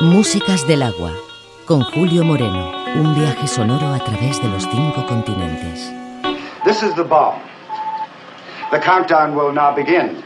Músicas del agua, con Julio Moreno, un viaje sonoro a través de los cinco continentes. This is the bomb. The countdown will now begin.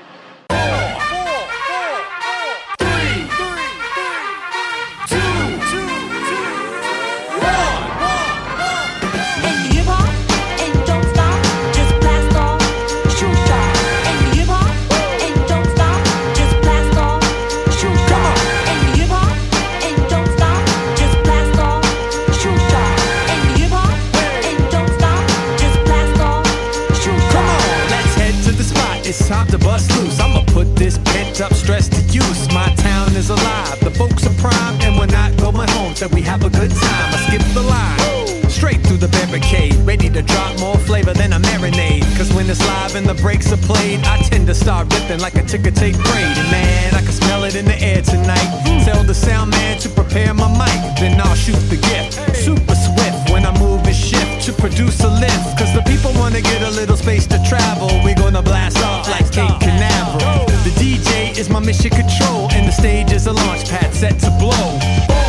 When and the breaks are played, I tend to start ripping like a ticker tape braid. And man, I can smell it in the air tonight. Tell the sound man to prepare my mic, then I'll shoot the gift. Super swift when I move and shift to produce a lift. Cause the people wanna get a little space to travel. We're gonna blast off like Cape Canaveral. The DJ is my mission control, and the stage is a launch pad set to blow.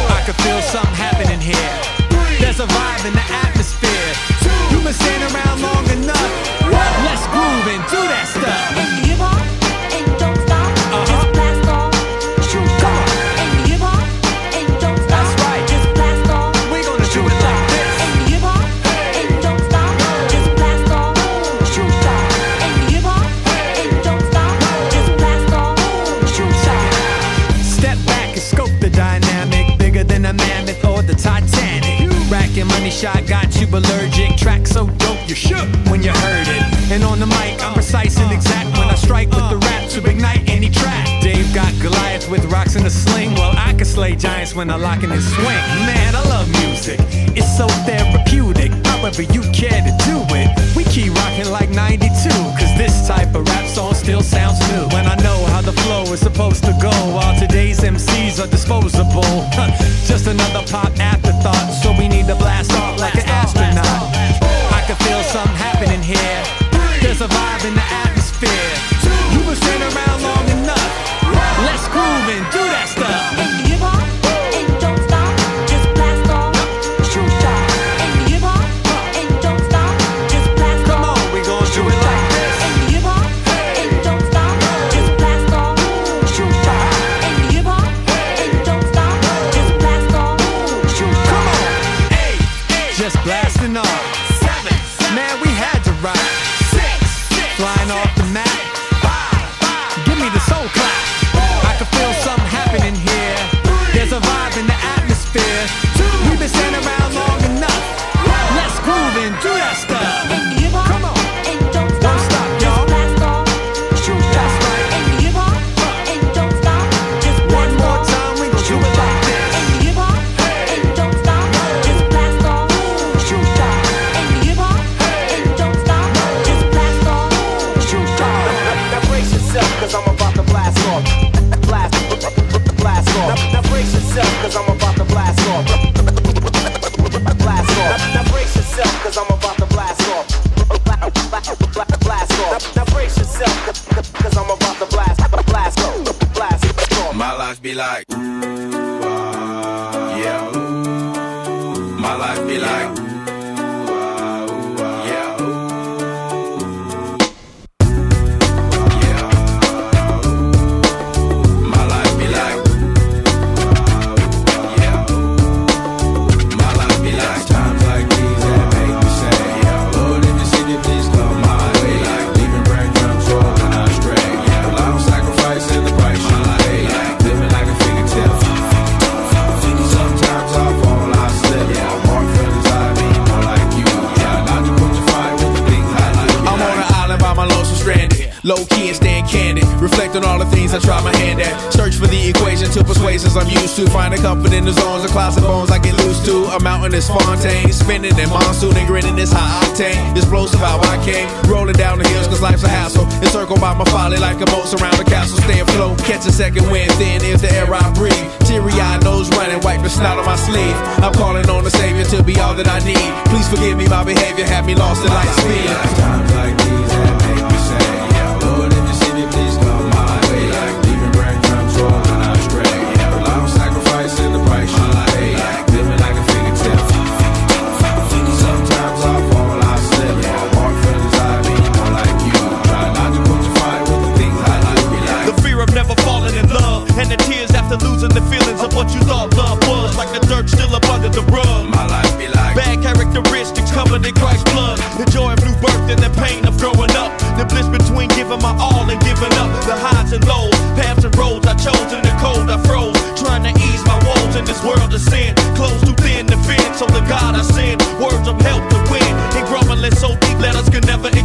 I can feel something happening here. There's a vibe in the atmosphere. You've been standing around long enough. Let's groove and do that stuff. And hip hop, and don't stop. Uh-huh. Just blast off. Shoot, come on. And hip hop, and don't stop. That's right. Just blast off. We're gonna do it like this. And hip hop, and don't stop. Just blast off. Shoot, stop. And hip hop, and don't stop. Just blast off. Shoot, stop. Step back and scope the dynamic. Bigger than a mammoth or the Titanic. Racking money shot got you allergic. Track so dope you shook precise and exact when I strike with the rap to ignite any track. Dave got Goliath with rocks in a sling. Well, I can slay giants when I lock in and swing. Man, I love music. It's so therapeutic. However you care to do it. We keep rocking like 92. Cause this type of rap song still sounds new. When I know how the flow is supposed to go. While today's MCs are disposable. Just another pop afterthought. So we need to blast off like an astronaut. I can feel something happening here. Vibe in the atmosphere. Like, ooh, ah, yeah. My life be like, Reflect on all the things I try my hand at. Search for the equation to persuasions I'm used to. Finding comfort in the zones of closet bones I get loose to. A mountain is Fontaine. Spinning in monsoon and grinning is high octane. Explosive how I came. Rolling down the hills cause life's a hassle. Encircled by my folly like a moat surround the castle. Stay afloat. Catch a second wind. Thin is the air I breathe. Teary eyed nose running. Wipe the snot on my sleeve. I'm calling on the savior to be all that I need. Please forgive me my behavior. Have me lost in light speed. Times like these thought love was. Like the dirt still up under the rug. My life be like Bad characteristics covered in Christ's blood. The joy of new birth and the pain of growing up. The bliss between giving my all and giving up. The highs and lows, paths and roads I chose in the cold I froze. Trying to ease my woes in this world of sin. Close too thin to fit. So the God I send, words of help to win. And grumbling so deep letters can never express.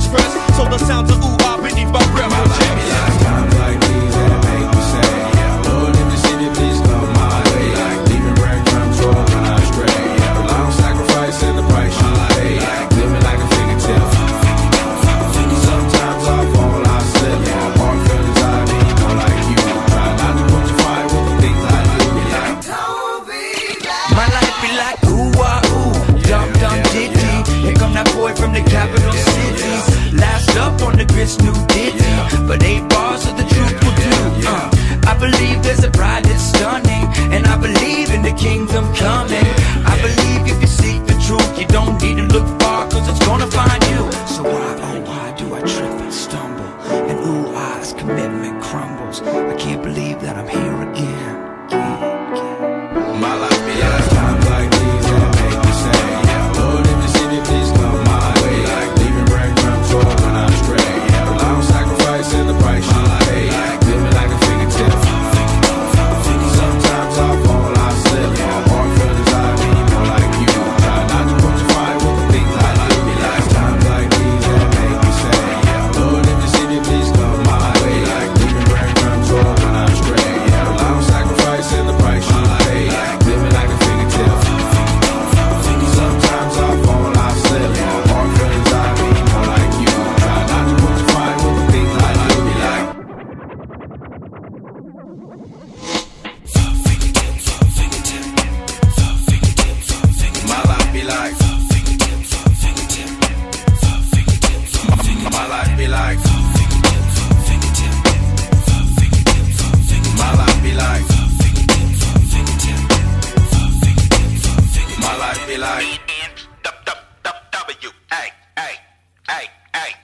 Like.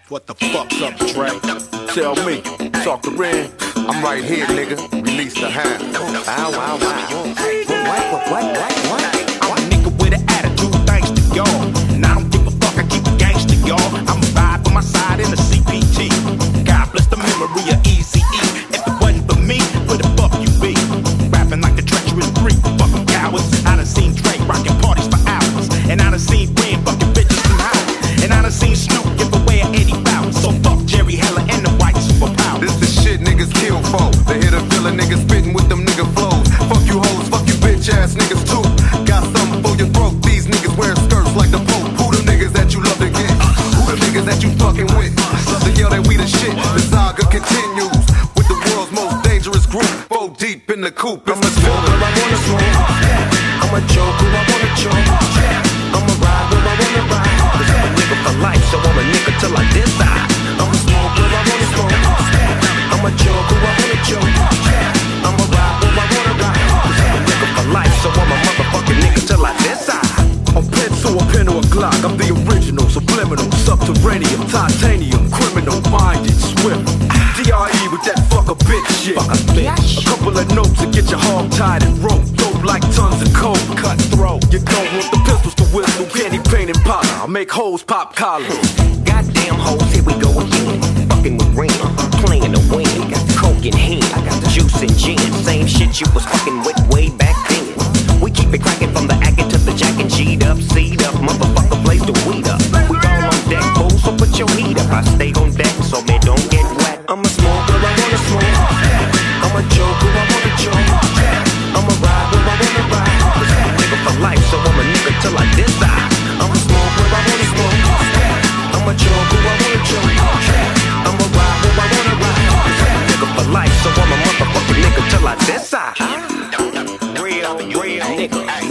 What the fuck's up, Dre? Tell me, talk to Ren. I'm right here, nigga. Release the hand. Wow, wow, wow. What, what, what, what, what? I'm a nigga with an attitude, thanks to y'all. And I don't give a fuck, I keep it gangster, y'all. I'm a ride on my side in the continues with the world's most dangerous group. Four deep in the coop. I'm a smoker, I wanna smoke. I'm a joker, I wanna joke. I'm a ride where I wanna ride. Cause I'm a nigga for life, so I'm a nigga till I decide. I'm a smoker, I wanna smoke. I'm a joker, I wanna joke. I'm a ride where I wanna ride. Cause I'm a nigga for life, so I'm a motherfucking nigga till I die. A pencil, a pen, or a Glock. I'm the original, subliminal, subterranean, titanium, criminal, minded, swift. With that fuck a bitch shit. Fuck a bitch. A couple of notes to get your hog tied and rope. Dope like tons of coke. Cutthroat. You don't want the pistols to whistle. Candy paint and powder. I make hoes pop collars. Goddamn hoes, here we go again. Fucking with Ren, playing the win. Got the coke in hand, I got the juice and gin. Same shit you was fucking with way back then. We keep it cracking from the acting to the jacking. G'd up, heat up. I stay on deck, so man, don't get wet. I'm a smoker, I wanna smoke. I'm a joker, I wanna joke. I'm a ride where I wanna ride. I'm a nigga for life, so I'm a nigga till I die. I'm a smoker, I wanna smoke. I'm a joker, I wanna joke. I'm a ride where I wanna ride. I'm a nigga for life, so I'm a motherfucking nigga till I decide. Real, real nigga,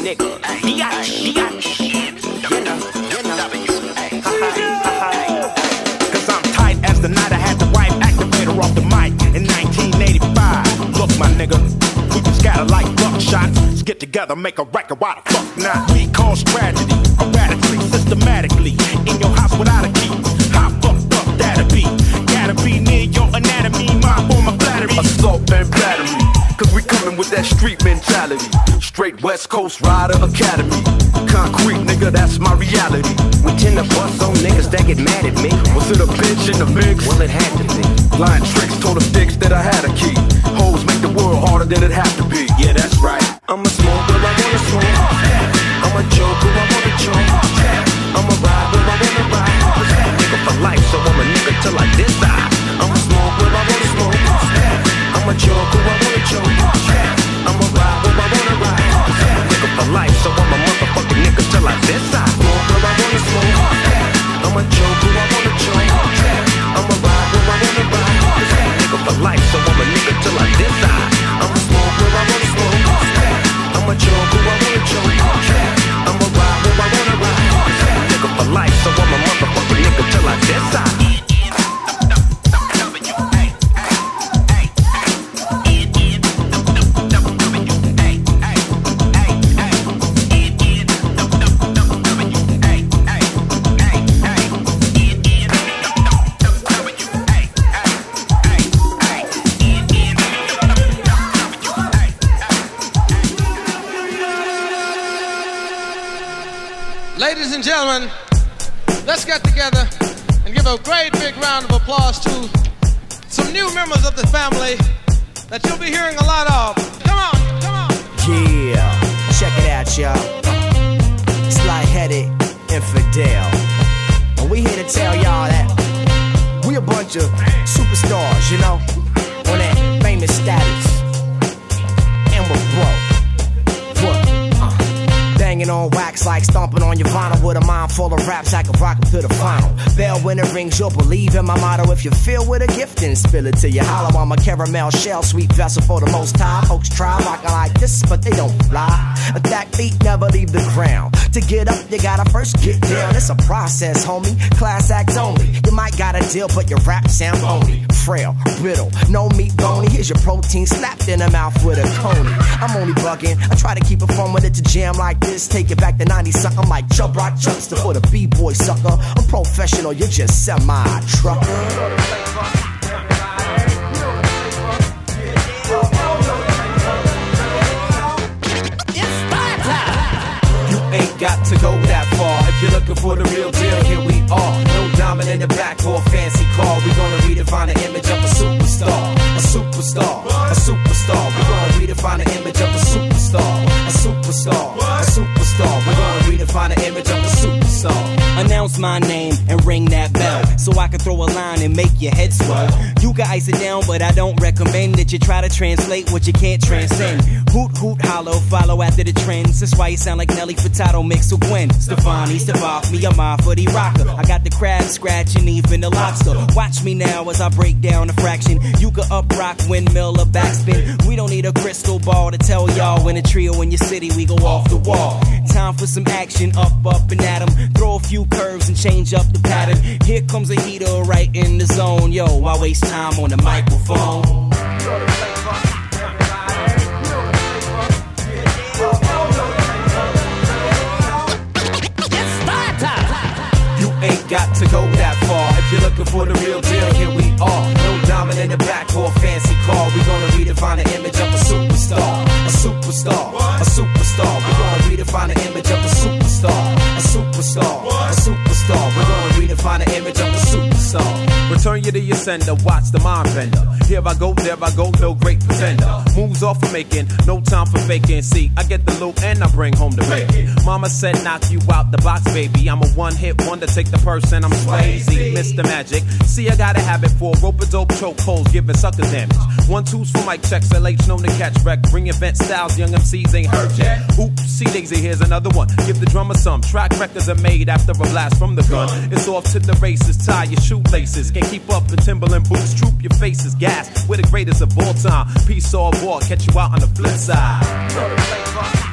like buckshots. Let's get together, make a record, why the fuck not? We cause tragedy, erratically, systematically, in your house without a key. How fucked up that'll be? Gotta be near your anatomy, mind for my flattery. assault and battery. Cause we coming with that street mentality. Straight West Coast Rider Academy. Concrete, nigga, that's my reality. We tend to bust on niggas that get mad at me. Was it a bitch in the mix? Well, it had to be. Lying tricks told them dicks that I had a key. Hoes make the world harder than it have to be. Yeah, that's right. I'm a smoker, I wanna smoke. I'm a joker, I wanna joke. I'm a ride where I wanna ride. I'm a Nigga for life, so I'm a nigga till I decide. I'm a smoker, I wanna smoke. I'm a joker, I wanna joke. I'm a ride where I wanna ride. I'm a Nigga for life, so I'm a motherfucking nigga till I decide. Smoker, I wanna smoke. I'm a joker, I wanna joke. I'm a ride where I wanna ride. Nigga for life, so I'm a nigga till I decide. Joker, I wanna joke. I'm a ride where I wanna ride. For life, so I'm a motherfucking nigga till I decide. Gentlemen, let's get together and give a great big round of applause to some new members of the family that you'll be hearing a lot of. Come on, come on. Yeah, check it out, y'all. Sly headed infidel. And we here to tell y'all that we a bunch of superstars, you know, on that famous status. And we're broke. On wax like stomping on your vinyl with a mind full of raps. I can rock 'em to the final. Bell when it rings, you'll believe in my motto. If you feel with a gift, then spill it till you hollow. I'm a caramel shell, sweet vessel for the most high. Folks try rockin' like this, but they don't fly. Attack feet never leave the ground. To get up, you gotta first get down. It's a process, homie. Class acts only. You might got a deal, but your rap sound phony. Frail, brittle, no meat bony. Here's your protein slapped in the mouth with a coney. I'm only bugging. I try to keep it fun with it to jam like this. Take it back to 90 something like Chubb Rock Chuckster for the B-boy sucker. I'm professional, you're just semi-trucker. You ain't got to go that far. You're looking for the real deal, here we are. No diamond in the back or fancy car. We're gonna redefine the image of a superstar. A superstar. A superstar. We're gonna redefine the image of a superstar. A superstar. A superstar. We're gonna redefine the image of a superstar. Announce my name and ring that bell so I can throw a line and make your head swell. You can ice it down, but I don't recommend that you try to translate what you can't transcend. Hoot, hoot, hollow, follow after the trends. That's why you sound like Nelly Furtado mixed with Gwen Stefani. Off me, I'm for the rocker. I got the crab scratching, even the lobster. Watch me now as I break down a fraction. You can up rock, windmill, or backspin. We don't need a crystal ball to tell y'all when a trio in your city we go off the wall. Time for some action, up, up and at 'em. Throw a few curves and change up the pattern. Here comes a heater right in the zone. Yo, I waste time on the microphone. Got to go that far. You're looking for the real deal, here we are. No diamond in the back or fancy car. We're gonna redefine the image of a superstar. A superstar. A superstar. We're gonna redefine the image of a superstar. A superstar. A superstar. We're gonna redefine the image of a superstar. Return you to your sender, watch the mind bender. Here I go, there I go, no great pretender. Moves off for making, no time for faking. See, I get the loot and I bring home the bacon. Mama said, knock you out the box, baby. I'm a one hit wonder, take the purse and I'm swayzy. Mr. Magic, see, I got a habit for rope a dope choke holes, giving suckers damage. One twos for mic checks, LH known to catch wreck. Bring event styles, young MCs ain't heard yet. Oops, see Daisy, here's another one. Give the drummer some. Track records are made after a blast from the gun. It's off to the races, tie your shoelaces. Can't keep up the Timberland boots, troop your faces. Gas, we're the greatest of all time. Peace or war, catch you out on the flip side.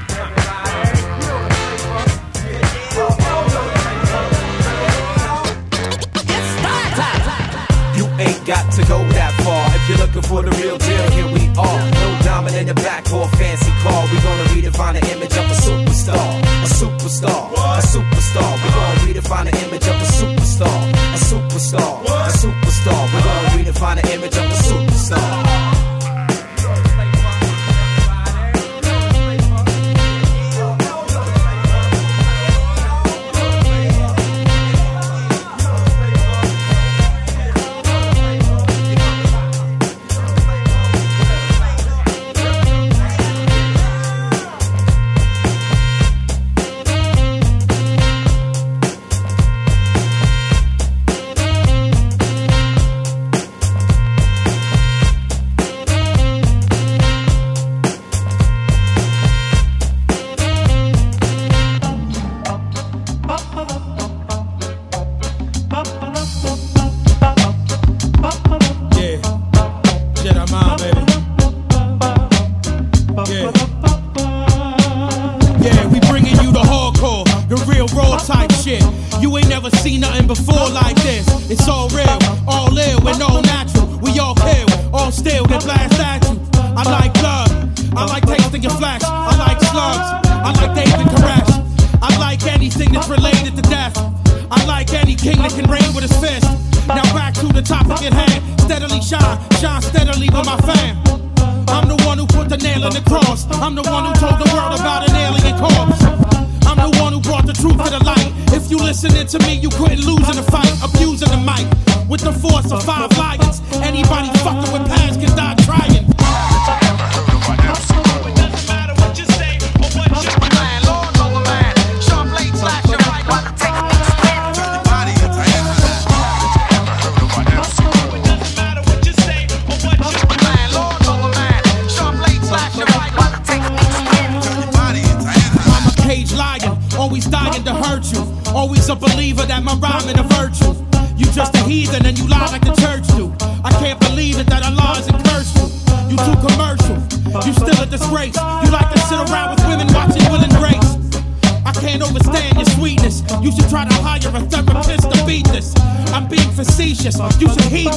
Got to go that far. If you're looking for the real deal, here we are. No diamond in the back or fancy car. We're gonna redefine the image of a superstar. A superstar. A superstar. We're gonna redefine the image of a superstar.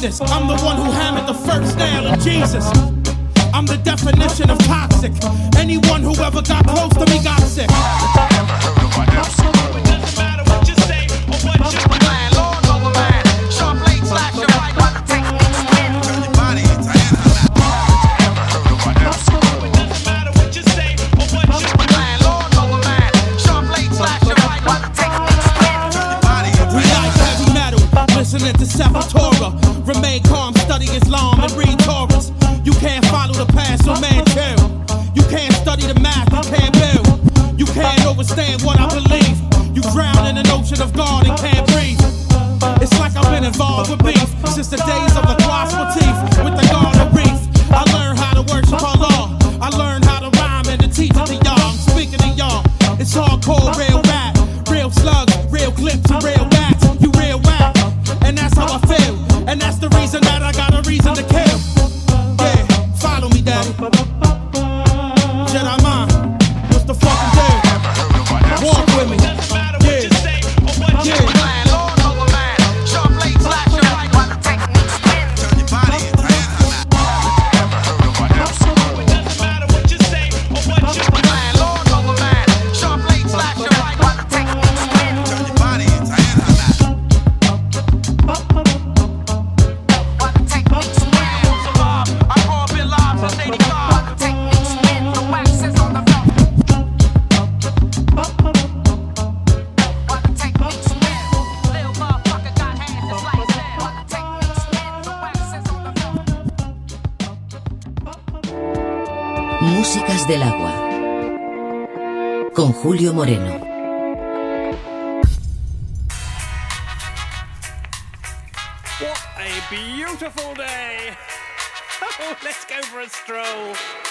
I'm the one who hammered the first nail of Jesus. I'm the definition of toxic. Anyone who ever got close Moreno. What a beautiful day! Oh, let's go for a stroll.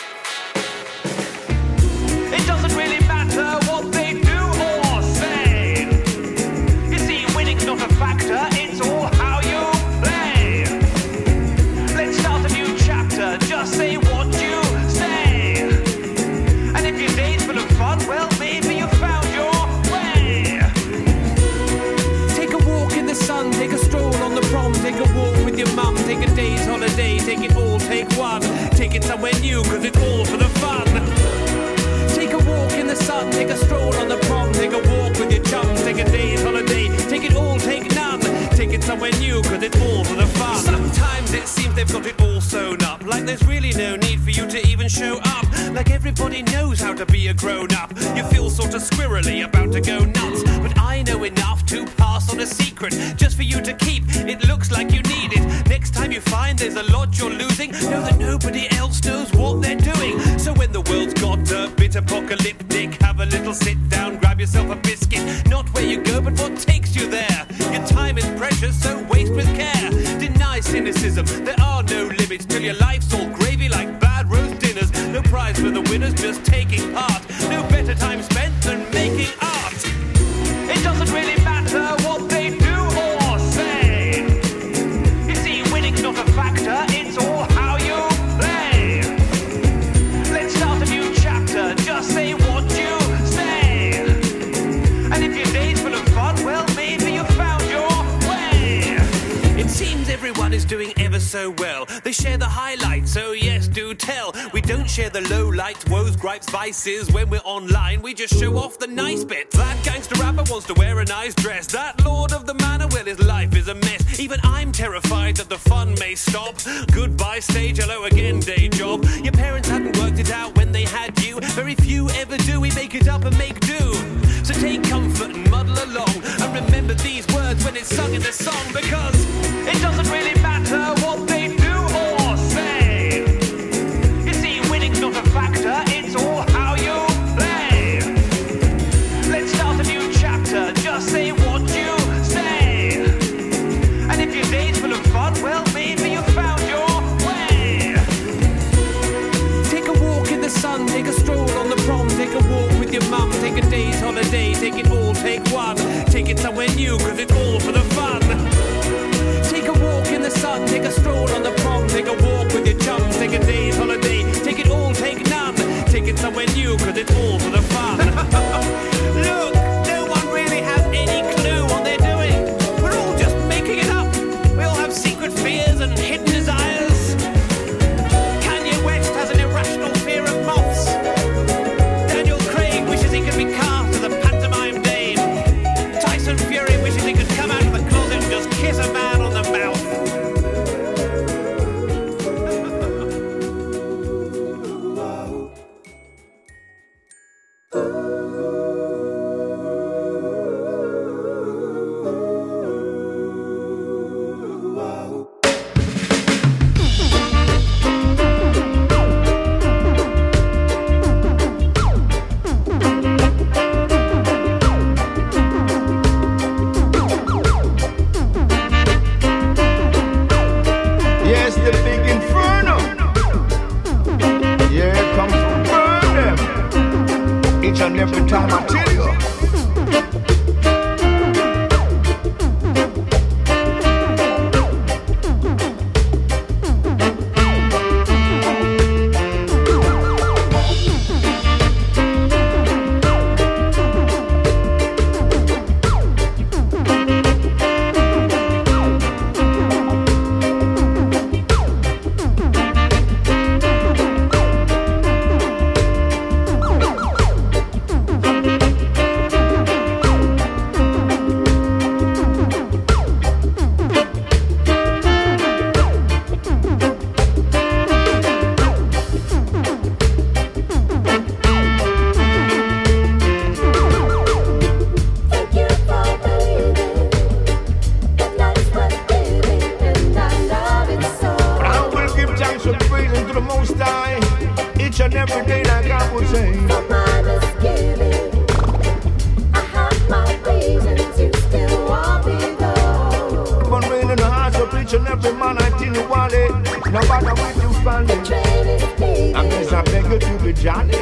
till your life's all gravy like bad roast dinners. No prize for the winners, just taking part. No better time spent than making art. They share the highlights, so yes, do tell. We don't share the low lights, woes, gripes, vices. When we're online, we just show off the nice bits. That gangster rapper wants to wear a nice dress. That lord of the manor, well, his life is a mess. Even I'm terrified that the fun may stop. Goodbye, stage, hello again, day job. Your parents hadn't worked it out when they had you. Very few ever do. We make it up and make do. So take comfort and muddle along. And remember these words when it's sung in the song because Take it somewhere new, cause it's all for the fun. Take a walk in the sun, take a stroll on the prom, take a walk with your chums, take a day's holiday, take it all, take none. Take it somewhere new, cause it's all for the fun. You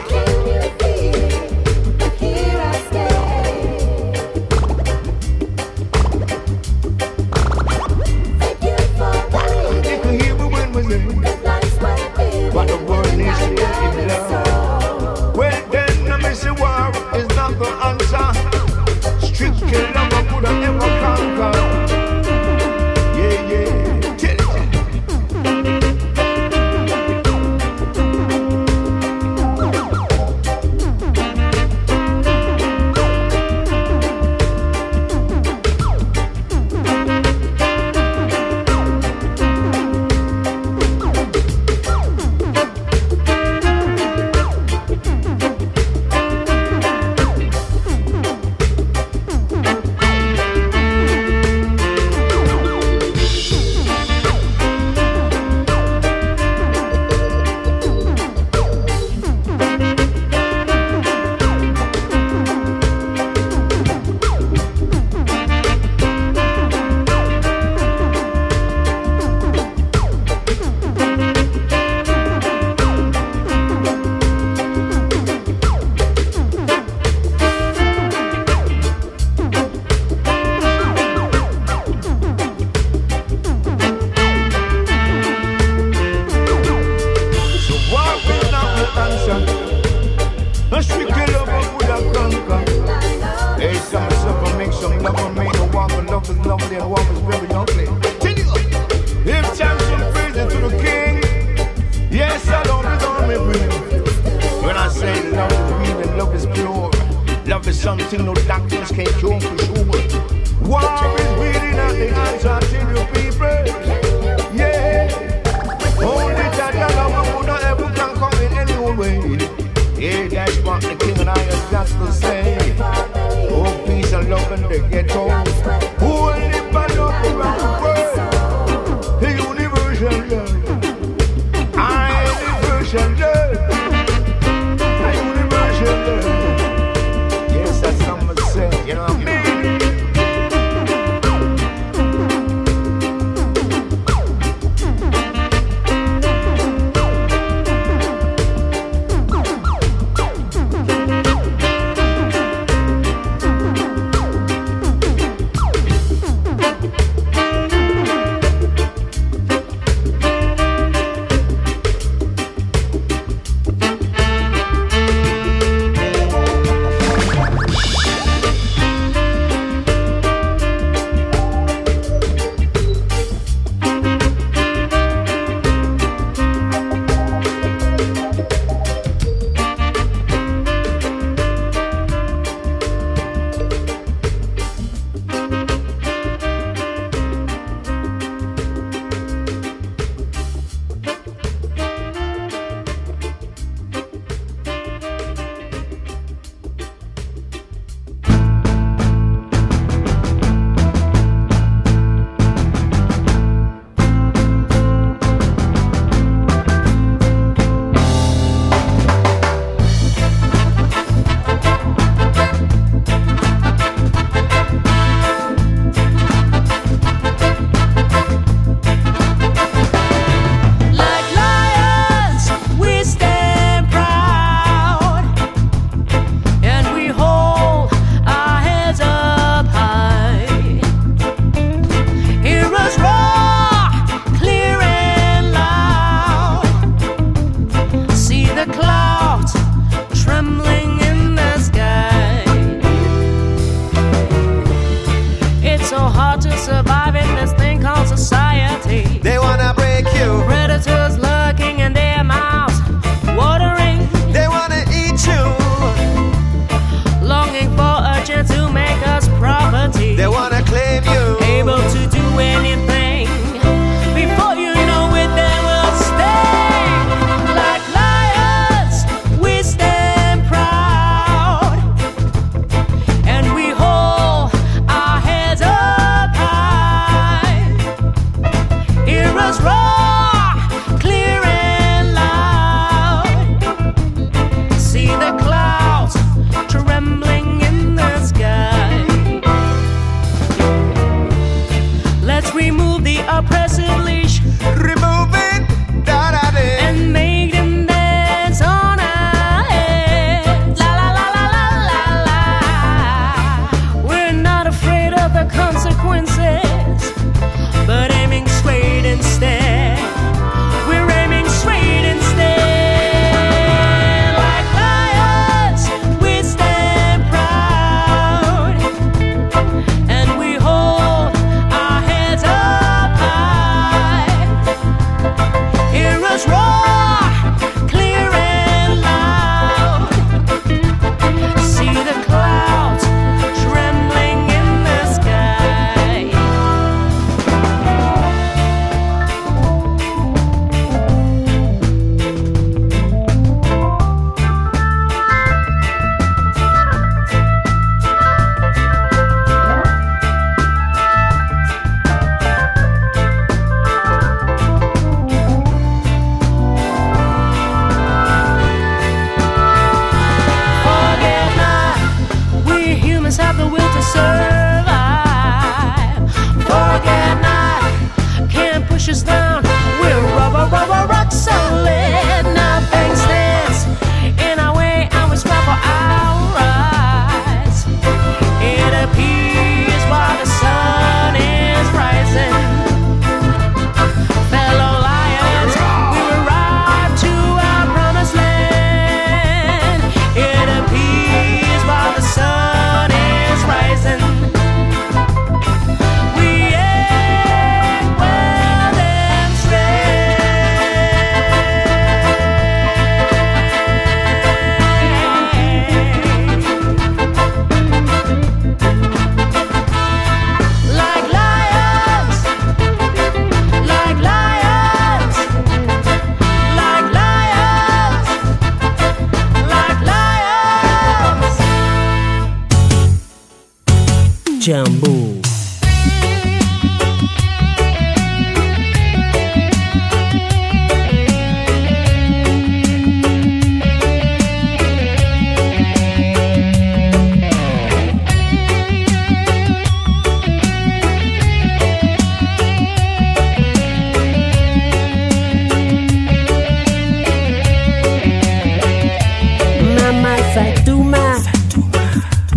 Fatuma,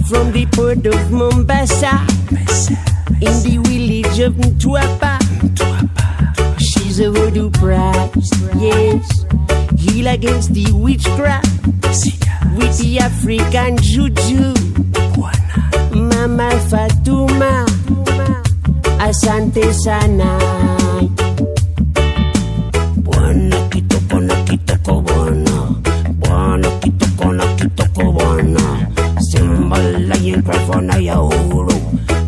from the port of Mombasa, in the village of Mtwapa. She's a voodoo priest, yes, heal against the witchcraft with the African juju. Mama Fatuma, asante sana. microfono yo ulu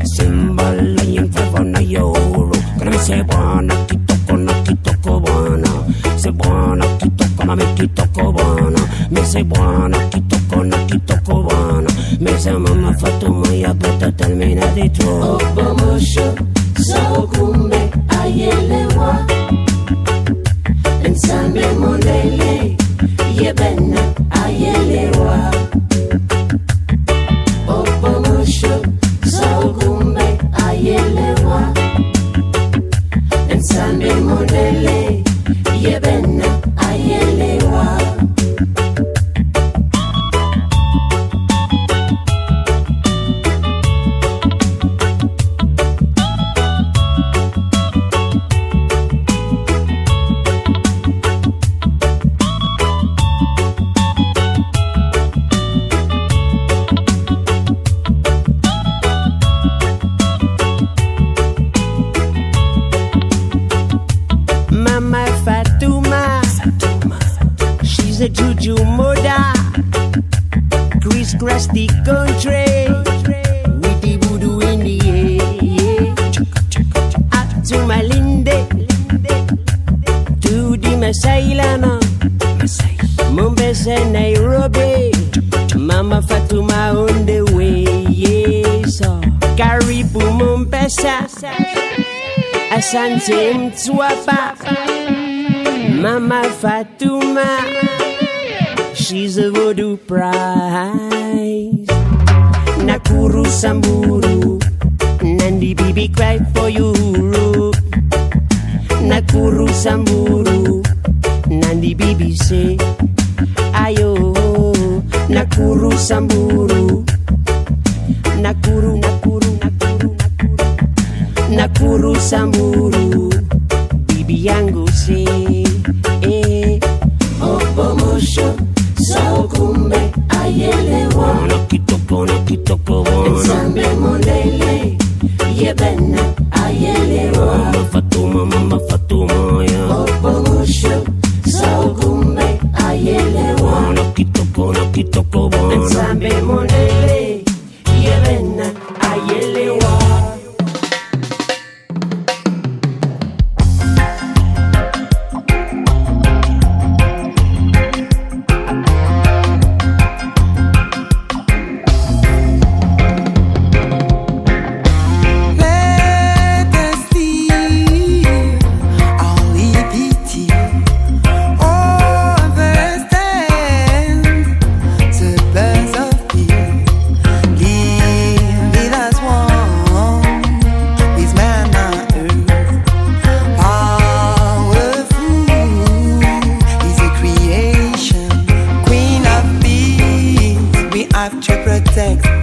Símbolo y microfono yo ulu Créeme se buena, kitoko, no kitoko buena Se buena, kitoko, mami kitoko buena Me se buena, kitoko, no kitoko buena Me se mama fatuma ya bota termina de tu Obomusho, sao kumbe, ayelewa Malindi. To the Masailana. Mombasa, Nairobi. Mama Fatuma on the way. Yes. Karibu Mombasa. Asante Mtwapa Mama Fatuma She's a voodoo prize Nakuru Samburu Bibi cry for you. Nakuru Samburu Nandi Bibi say Ayo. Nakuru Samburu Nakuru Nakuru Nakuru Nakuru Nakuru Samburu Have to protect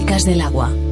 Músicas del agua.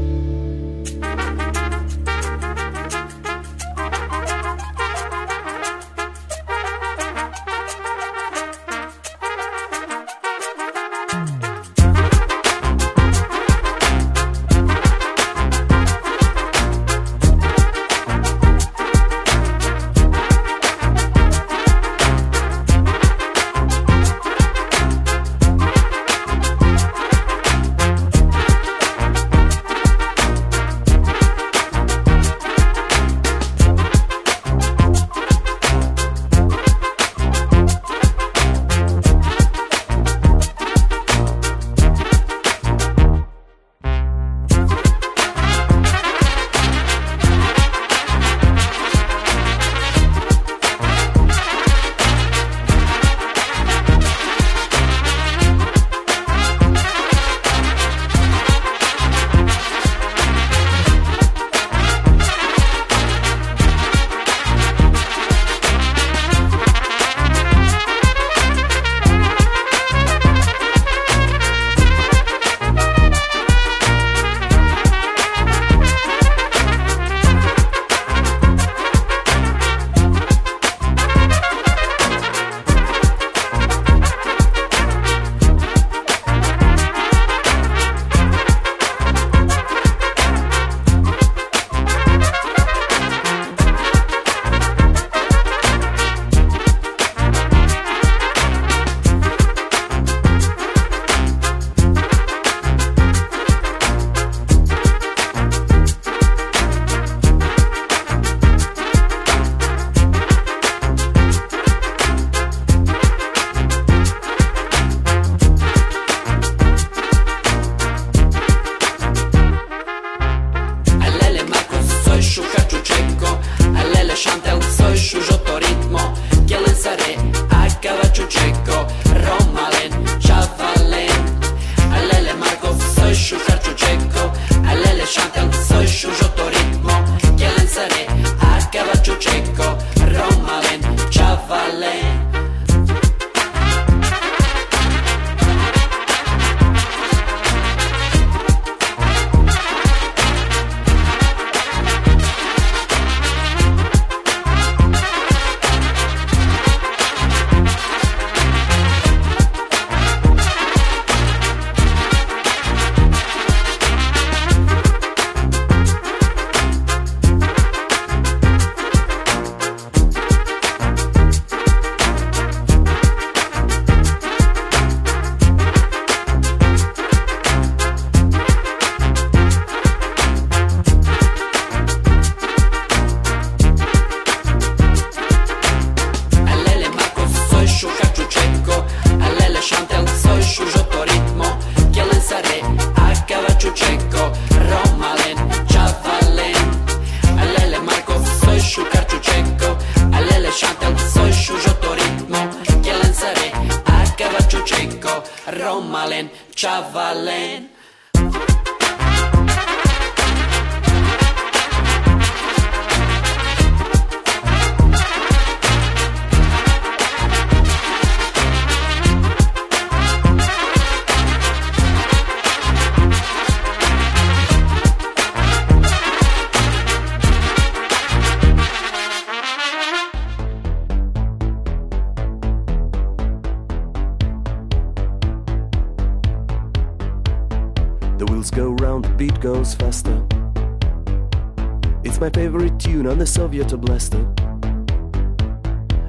My favorite tune on the Soviet blaster.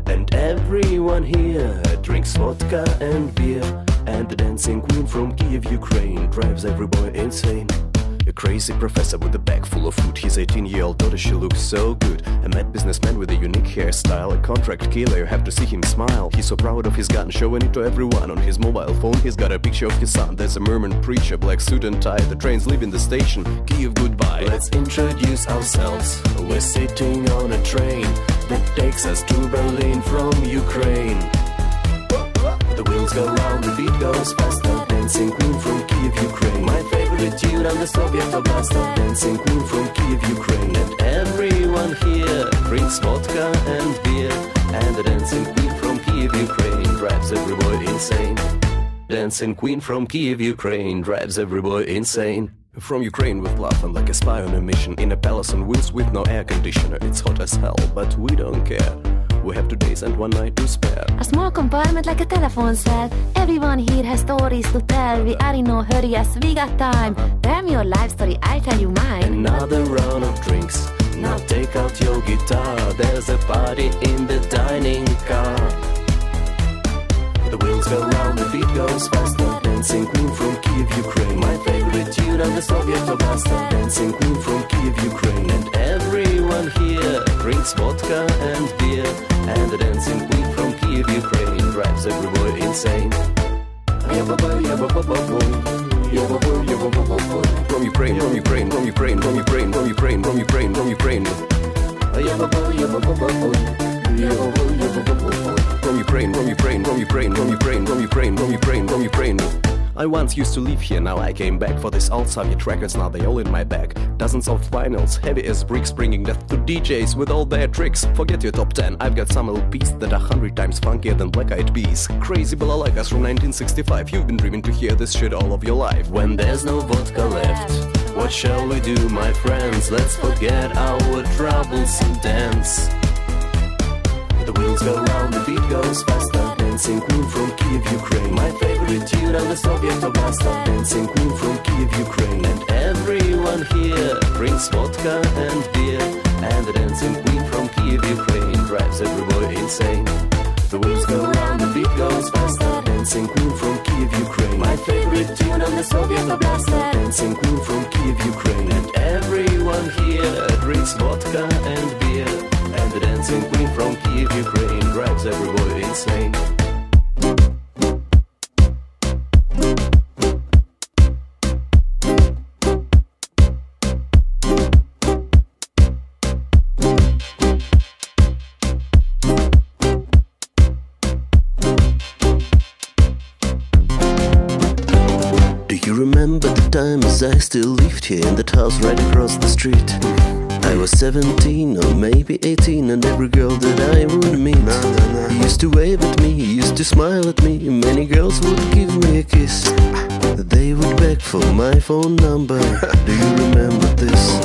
And everyone here drinks vodka and beer. And the dancing queen from Kiev, Ukraine drives every boy insane. A crazy professor with a bag full of food. His 18 year old daughter, she looks so good. A mad businessman with a unique hairstyle. A contract killer, you have to see him smile. He's so proud of his gun, showing it to everyone. On his mobile phone, he's got a picture of his son. There's a Mormon preacher, black suit and tie. The train's leaving the station. Kiev, goodbye. Let's introduce ourselves. We're sitting on a train that takes us to Berlin from Ukraine. The wheels go round, the beat goes faster. Dancing queen from Kiev, Ukraine. My favorite tune on the Soviet blaster. Dancing queen from Kiev, Ukraine. And everyone here drinks vodka and beer. And the dancing queen from Kiev, Ukraine drives every boy insane. Dancing queen from Kiev, Ukraine drives every boy insane. From Ukraine with love and like a spy on a mission in a palace on wheels with no air conditioner. It's hot as hell, but we don't care. We have two days and one night to spare. A small compartment like a telephone cell. Everyone here has stories to tell. We are in no hurry, yes, we got time. Tell me your life story, I'll tell you mine. Another round of drinks. Now take out your guitar. There's a party in the dining car. The wheels go round, the beat goes faster. Dancing queen from Kiev, Ukraine. My favorite tune on the Soviet blaster. Dancing queen from Kiev, Ukraine. And everyone here drinks vodka and beer. And the dancing queen from Kiev, Ukraine drives every boy insane. From Ukraine, from Ukraine, from Ukraine, from Ukraine, from Ukraine, from Ukraine, from Ukraine. From Ukraine, from Ukraine, from Ukraine, from Ukraine, from Ukraine, from Ukraine, from Ukraine. I once used to live here, now I came back for this old Soviet records, now they all in my bag. Dozens of vinyls, heavy as bricks, bringing death to DJs with all their tricks. Forget your top 10, I've got some LPs that are hundred times funkier than Black Eyed Peas. Crazy balalaikas from 1965, you've been dreaming to hear this shit all of your life. When there's no vodka left, what shall we do, my friends? Let's forget our troubles and dance. The wheels go round, the beat goes faster. Dancing queen from Kiev, Ukraine. My favorite tune on the Soviet blaster. Dancing queen from Kiev, Ukraine. And everyone here drinks vodka and beer. And the dancing queen from Kiev, Ukraine drives every boy insane. The wheels go round, the beat goes faster. Dancing queen from Kiev, Ukraine. My favorite tune on the Soviet blaster. Dancing queen from Kiev, Ukraine. And everyone here drinks vodka and beer. And the dancing queen from Kiev, Ukraine drives every boy insane. Time as I still lived here in that house right across the street? I was 17 or maybe 18 and every girl that I would meet Used to wave at me, used to smile at me Many girls would give me a kiss They would beg for my phone number Do you remember this?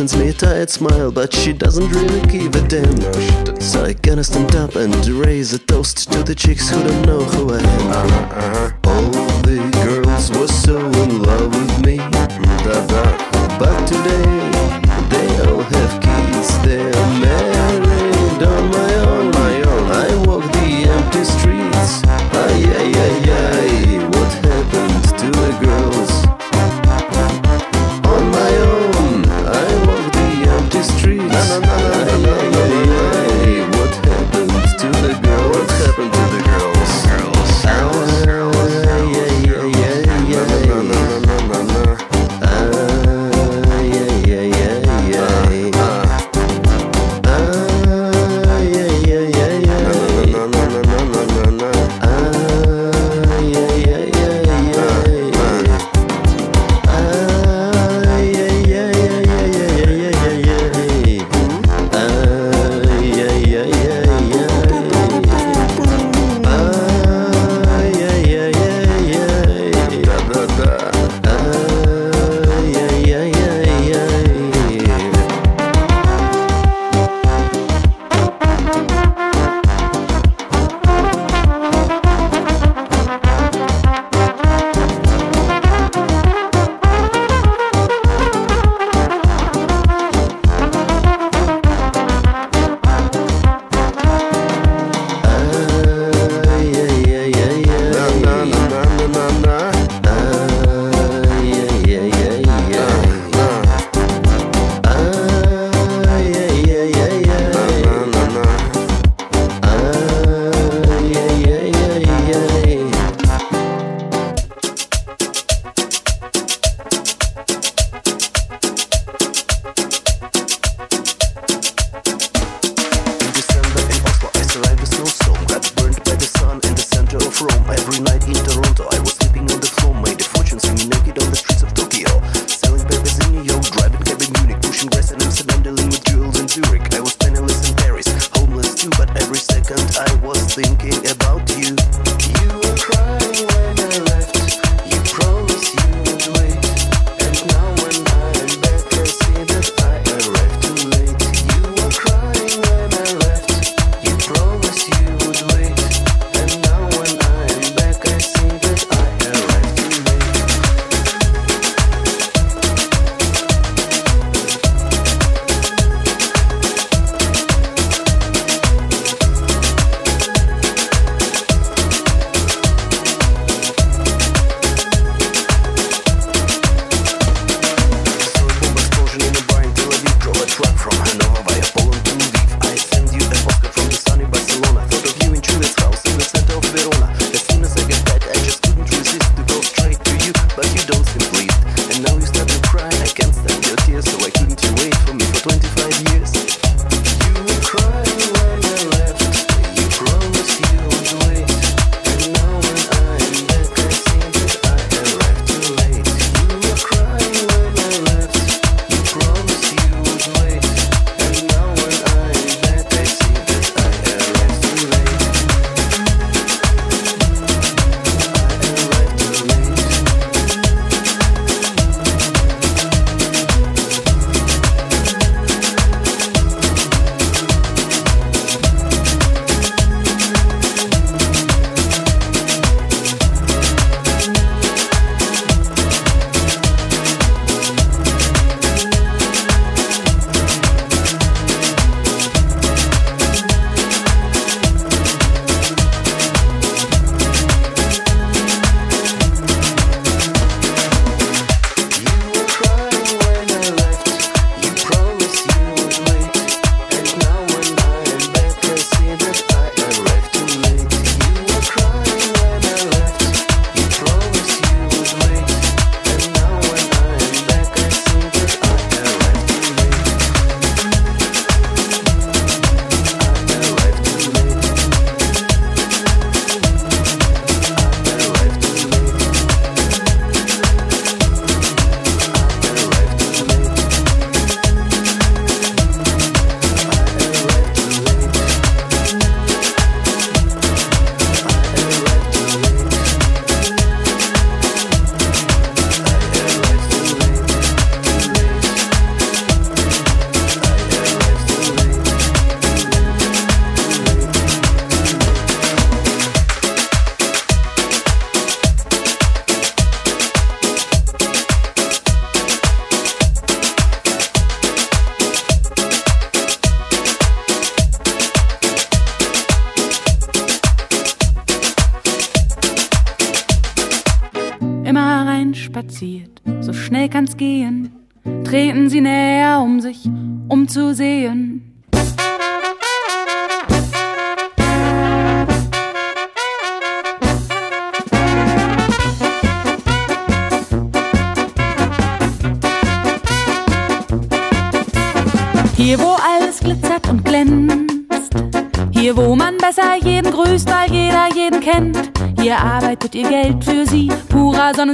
since me tired smile, but she doesn't really give a damn. No, so I gotta stand up and raise a toast to the chicks who don't know who I am. Uh -huh, uh -huh.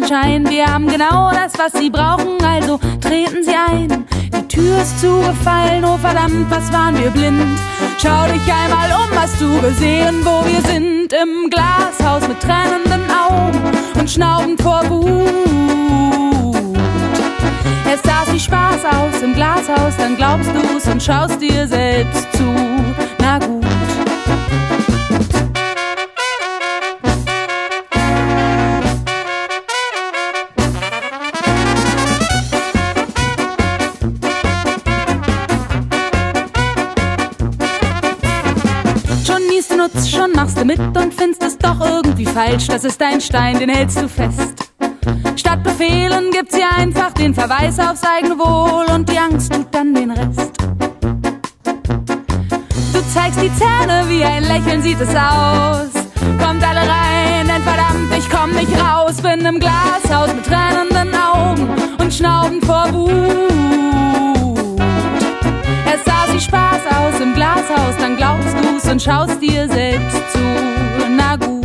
Sonnenschein. Wir haben genau das, was sie brauchen, also treten sie ein. Die Tür ist zugefallen, oh verdammt, was waren wir blind. Schau dich einmal um, hast du gesehen, wo wir sind. Im Glashaus mit tränenden Augen und schnaubend vor Wut. Es sah wie Spaß aus im Glashaus, dann glaubst du's und schaust dir selbst zu. Schon niest du Nutz, schon machst du mit und findest es doch irgendwie falsch. Das ist dein Stein, den hältst du fest. Statt Befehlen gibt's hier einfach den Verweis aufs eigene Wohl und die Angst tut dann den Rest. Du zeigst die Zähne, wie ein Lächeln sieht es aus. Kommt alle rein, denn verdammt, ich komm nicht raus. Bin im Glashaus mit tränenden Augen und schnaubend vor Wut. Es sah wie Spaß aus im Glashaus, dann glaubst du's und schaust dir selbst zu. Na gut.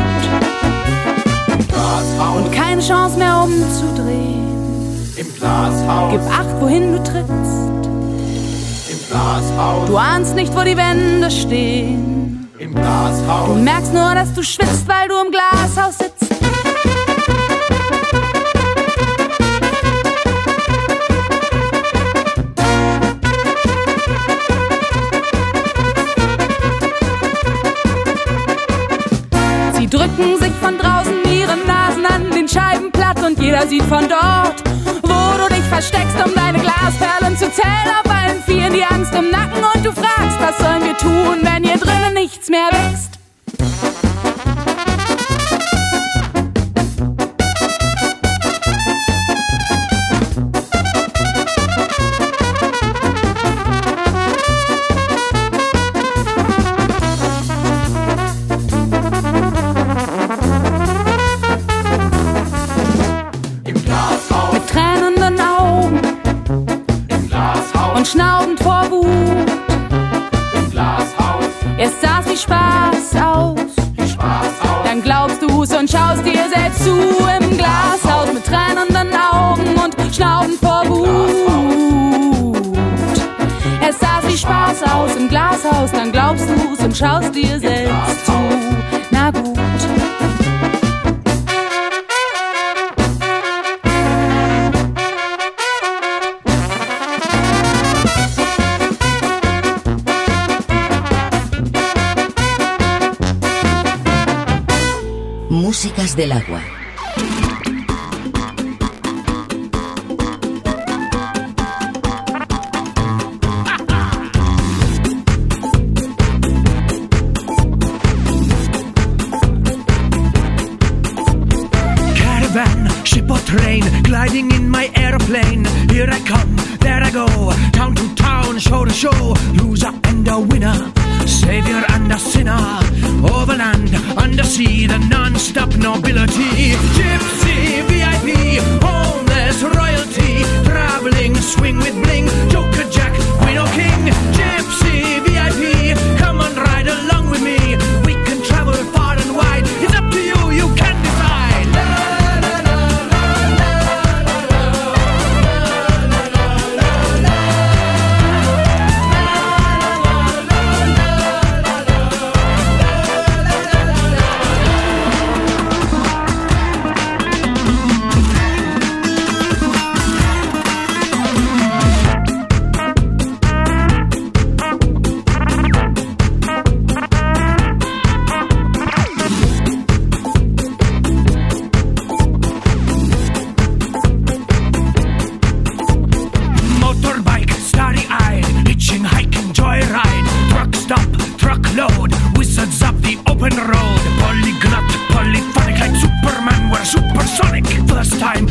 Und keine Chance mehr umzudrehen. Im Glashaus. Gib acht, wohin du trittst. Im Glashaus. Du ahnst nicht, wo die Wände stehen. Im Glashaus. Du merkst nur, dass du schwitzt, weil du im Glashaus sitzt. Drücken sich von draußen ihre Nasen an den Scheiben platt und jeder sieht von dort, wo du dich versteckst, um deine Glasperlen zu zählen. Auf allen Vieren die Angst im Nacken und du fragst, was sollen wir tun, wenn hier drinnen nichts mehr wächst? Schaust dir selbst. Na gut. Músicas del agua. load. Wizards up the open road. Polyglot, polyphonic, like Superman, we're supersonic. First time